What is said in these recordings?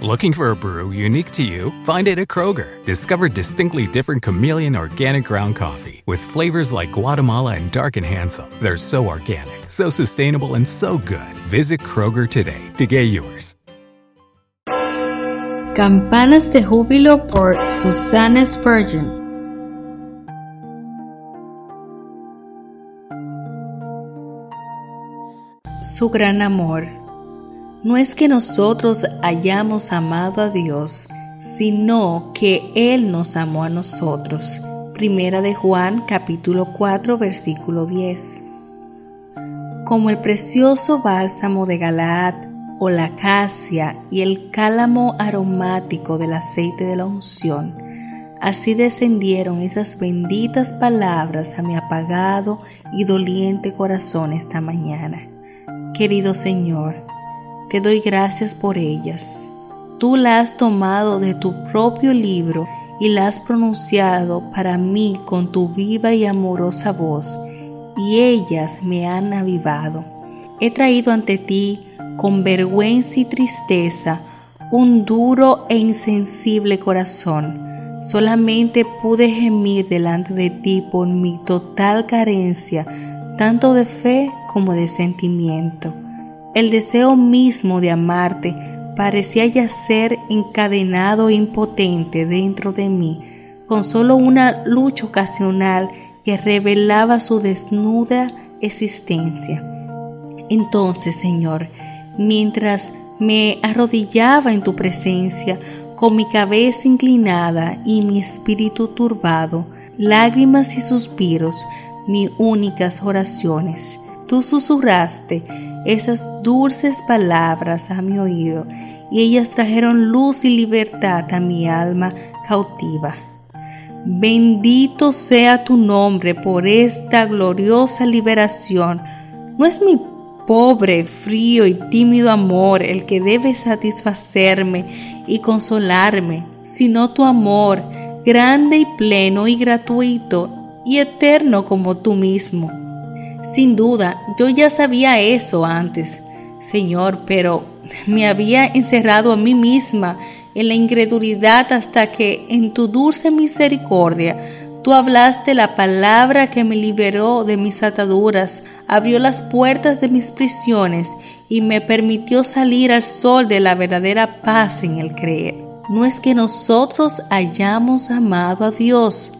Looking for a brew unique to you? Find it at Kroger. Discover distinctly different chameleon organic ground coffee with flavors like Guatemala and Dark and Handsome. They're so organic, so sustainable, and so good. Visit Kroger today to get yours. Campanas de Júbilo por Susana Spurgeon. Su gran amor. No es que nosotros hayamos amado a Dios, sino que Él nos amó a nosotros. Primera de Juan capítulo 4 versículo 10. Como el precioso bálsamo de Galaad o la acacia y el cálamo aromático del aceite de la unción, así descendieron esas benditas palabras a mi apagado y doliente corazón esta mañana. Querido Señor, te doy gracias por ellas. Tú la has tomado de tu propio libro y la has pronunciado para mí con tu viva y amorosa voz, y ellas me han avivado. He traído ante ti con vergüenza y tristeza un duro e insensible corazón. Solamente pude gemir delante de ti por mi total carencia, tanto de fe como de sentimiento. El deseo mismo de amarte parecía yacer encadenado e impotente dentro de mí, con solo una lucha ocasional que revelaba su desnuda existencia. Entonces, Señor, mientras me arrodillaba en tu presencia, con mi cabeza inclinada y mi espíritu turbado, lágrimas y suspiros, mis únicas oraciones, tú susurraste esas dulces palabras a mi oído y ellas trajeron luz y libertad a mi alma cautiva. Bendito sea tu nombre por esta gloriosa liberación. No es mi pobre, frío y tímido amor el que debe satisfacerme y consolarme, sino tu amor, grande y pleno y gratuito y eterno como tú mismo. Sin duda, yo ya sabía eso antes, Señor, pero me había encerrado a mí misma en la incredulidad hasta que en tu dulce misericordia tú hablaste la palabra que me liberó de mis ataduras, abrió las puertas de mis prisiones y me permitió salir al sol de la verdadera paz en el creer. No es que nosotros hayamos amado a Dios,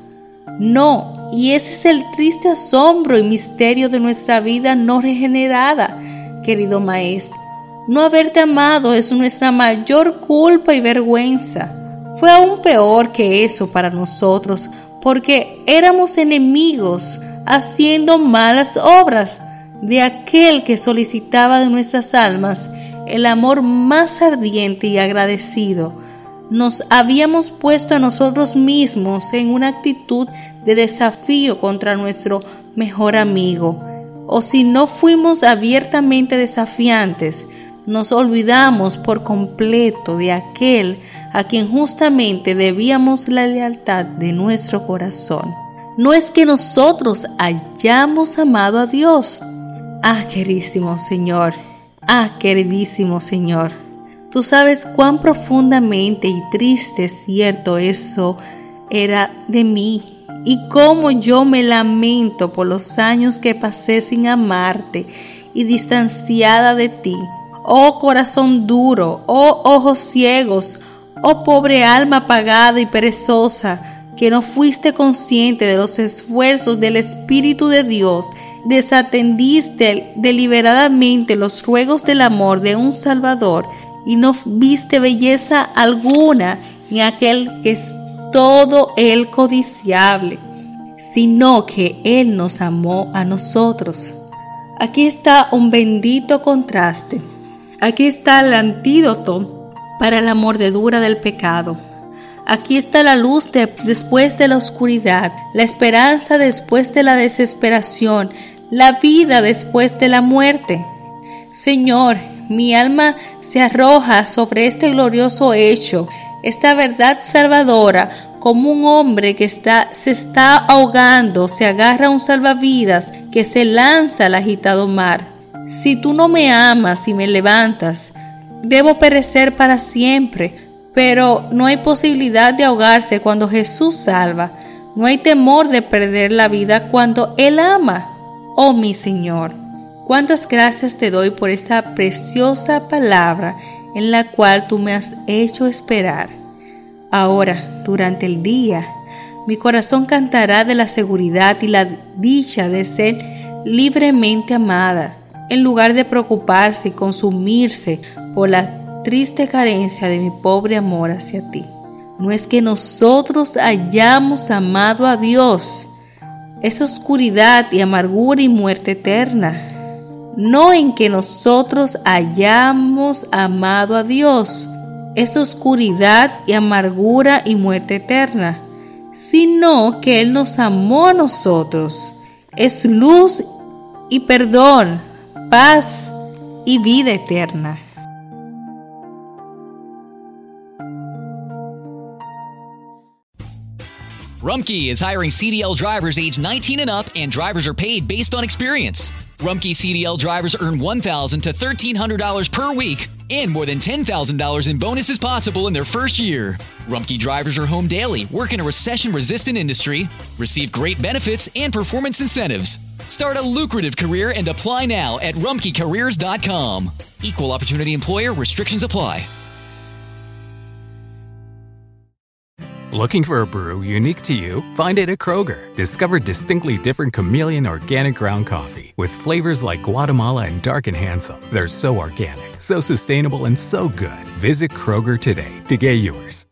no, y ese es el triste asombro y misterio de nuestra vida no regenerada, querido Maestro. No haberte amado es nuestra mayor culpa y vergüenza. Fue aún peor que eso para nosotros, porque éramos enemigos haciendo malas obras de aquel que solicitaba de nuestras almas el amor más ardiente y agradecido nos habíamos puesto a nosotros mismos en una actitud de desafío contra nuestro mejor amigo. O si no fuimos abiertamente desafiantes, nos olvidamos por completo de aquel a quien justamente debíamos la lealtad de nuestro corazón. No es que nosotros hayamos amado a Dios. Ah, queridísimo Señor. Ah, queridísimo Señor. Tú sabes cuán profundamente y triste cierto eso era de mí y cómo yo me lamento por los años que pasé sin amarte y distanciada de ti. Oh corazón duro, oh ojos ciegos, oh pobre alma apagada y perezosa, que no fuiste consciente de los esfuerzos del Espíritu de Dios, desatendiste deliberadamente los ruegos del amor de un Salvador y no viste belleza alguna en aquel que todo el codiciable, sino que Él nos amó a nosotros. Aquí está un bendito contraste. Aquí está el antídoto para la mordedura del pecado. Aquí está la luz después de la oscuridad, la esperanza después de la desesperación, la vida después de la muerte. Señor, mi alma se arroja sobre este glorioso hecho, esta verdad salvadora, como un hombre que está, se está ahogando, se agarra a un salvavidas que se lanza al agitado mar. Si tú no me amas y me levantas, debo perecer para siempre, pero no hay posibilidad de ahogarse cuando Jesús salva. No hay temor de perder la vida cuando Él ama. Oh mi Señor, cuántas gracias te doy por esta preciosa palabra en la cual tú me has hecho esperar. Ahora, durante el día, mi corazón cantará de la seguridad y la dicha de ser libremente amada, en lugar de preocuparse y consumirse por la triste carencia de mi pobre amor hacia ti. No es que nosotros hayamos amado a Dios, es oscuridad y amargura y muerte eterna. No en que nosotros hayamos amado a Dios, es oscuridad y amargura y muerte eterna, sino que Él nos amó a nosotros. Es luz y perdón, paz y vida eterna. Rumkey is hiring CDL drivers age 19 and up, and drivers are paid based on experience. Rumkey CDL drivers earn $1,000 to $1,300 per week and more than $10,000 in bonuses possible in their first year. Rumkey drivers are home daily, work in a recession resistant industry, receive great benefits and performance incentives. Start a lucrative career and apply now at rumkeycareers.com. Equal opportunity employer restrictions apply. Looking for a brew unique to you? Find it at Kroger. Discover distinctly different chameleon organic ground coffee with flavors like Guatemala and Dark and Handsome. They're so organic, so sustainable, and so good. Visit Kroger today to get yours.